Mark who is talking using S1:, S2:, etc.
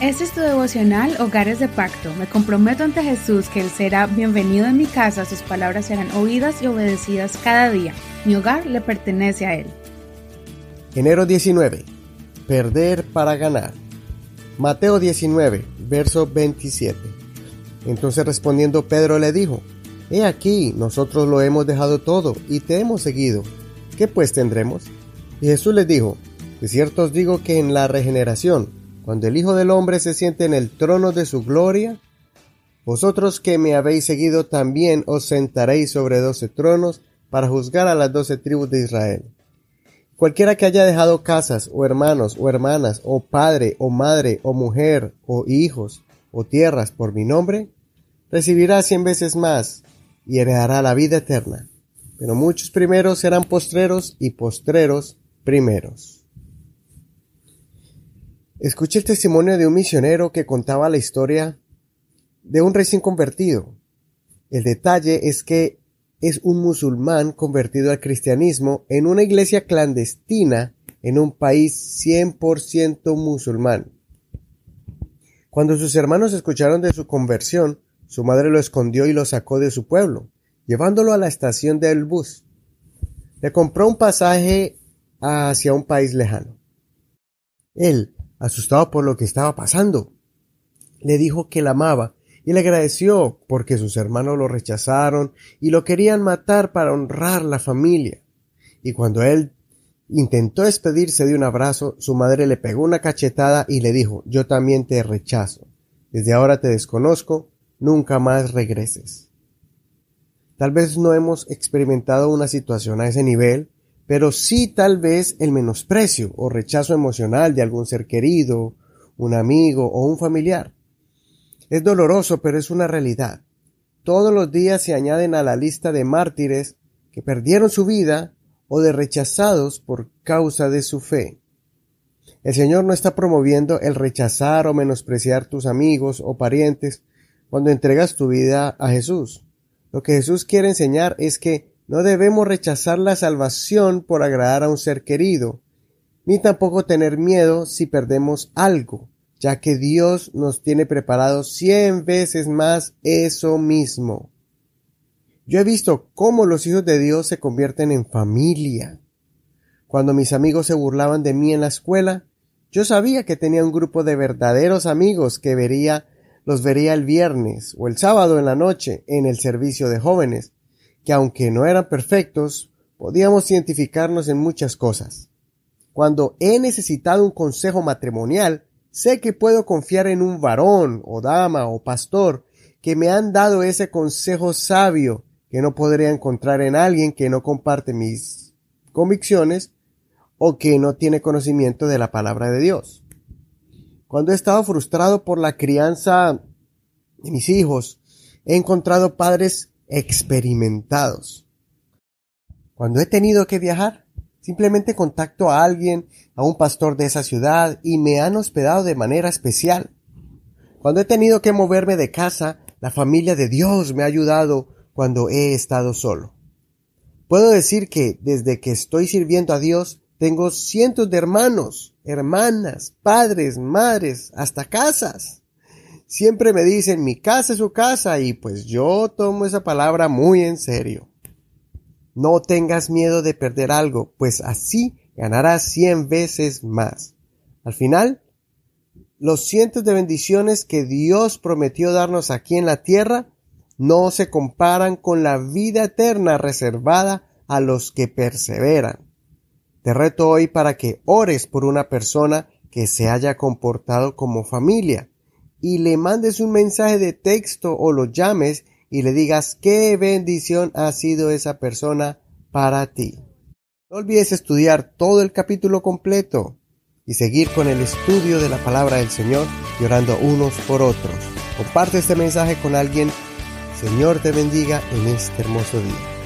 S1: Este es tu devocional Hogares de Pacto. Me comprometo ante Jesús que Él será bienvenido en mi casa, sus palabras serán oídas y obedecidas cada día. Mi hogar le pertenece a Él.
S2: Enero 19. Perder para ganar. Mateo 19, verso 27. Entonces respondiendo Pedro le dijo, He aquí, nosotros lo hemos dejado todo y te hemos seguido. ¿Qué pues tendremos? Y Jesús les dijo, De cierto os digo que en la regeneración, cuando el Hijo del Hombre se siente en el trono de su gloria, vosotros que me habéis seguido también os sentaréis sobre doce tronos para juzgar a las doce tribus de Israel. Cualquiera que haya dejado casas, o hermanos, o hermanas, o padre, o madre, o mujer, o hijos, o tierras por mi nombre, recibirá cien veces más y heredará la vida eterna. Pero muchos primeros serán postreros y postreros primeros. Escuché el testimonio de un misionero que contaba la historia de un recién convertido. El detalle es que es un musulmán convertido al cristianismo en una iglesia clandestina en un país 100% musulmán. Cuando sus hermanos escucharon de su conversión, su madre lo escondió y lo sacó de su pueblo, llevándolo a la estación del bus. Le compró un pasaje hacia un país lejano. Él, asustado por lo que estaba pasando. Le dijo que la amaba y le agradeció porque sus hermanos lo rechazaron y lo querían matar para honrar la familia. Y cuando él intentó despedirse de un abrazo, su madre le pegó una cachetada y le dijo yo también te rechazo. Desde ahora te desconozco, nunca más regreses. Tal vez no hemos experimentado una situación a ese nivel, pero sí tal vez el menosprecio o rechazo emocional de algún ser querido, un amigo o un familiar. Es doloroso, pero es una realidad. Todos los días se añaden a la lista de mártires que perdieron su vida o de rechazados por causa de su fe. El Señor no está promoviendo el rechazar o menospreciar tus amigos o parientes cuando entregas tu vida a Jesús. Lo que Jesús quiere enseñar es que no debemos rechazar la salvación por agradar a un ser querido, ni tampoco tener miedo si perdemos algo, ya que Dios nos tiene preparado cien veces más eso mismo. Yo he visto cómo los hijos de Dios se convierten en familia. Cuando mis amigos se burlaban de mí en la escuela, yo sabía que tenía un grupo de verdaderos amigos que vería, los vería el viernes o el sábado en la noche en el servicio de jóvenes, que aunque no eran perfectos, podíamos identificarnos en muchas cosas. Cuando he necesitado un consejo matrimonial, sé que puedo confiar en un varón o dama o pastor que me han dado ese consejo sabio que no podría encontrar en alguien que no comparte mis convicciones o que no tiene conocimiento de la palabra de Dios. Cuando he estado frustrado por la crianza de mis hijos, he encontrado padres experimentados. Cuando he tenido que viajar, simplemente contacto a alguien, a un pastor de esa ciudad y me han hospedado de manera especial. Cuando he tenido que moverme de casa, la familia de Dios me ha ayudado cuando he estado solo. Puedo decir que desde que estoy sirviendo a Dios, tengo cientos de hermanos, hermanas, padres, madres, hasta casas siempre me dicen mi casa es su casa y pues yo tomo esa palabra muy en serio. No tengas miedo de perder algo, pues así ganarás cien veces más. Al final, los cientos de bendiciones que Dios prometió darnos aquí en la tierra no se comparan con la vida eterna reservada a los que perseveran. Te reto hoy para que ores por una persona que se haya comportado como familia y le mandes un mensaje de texto o lo llames y le digas qué bendición ha sido esa persona para ti. No olvides estudiar todo el capítulo completo y seguir con el estudio de la palabra del Señor y orando unos por otros. Comparte este mensaje con alguien. Señor te bendiga en este hermoso día.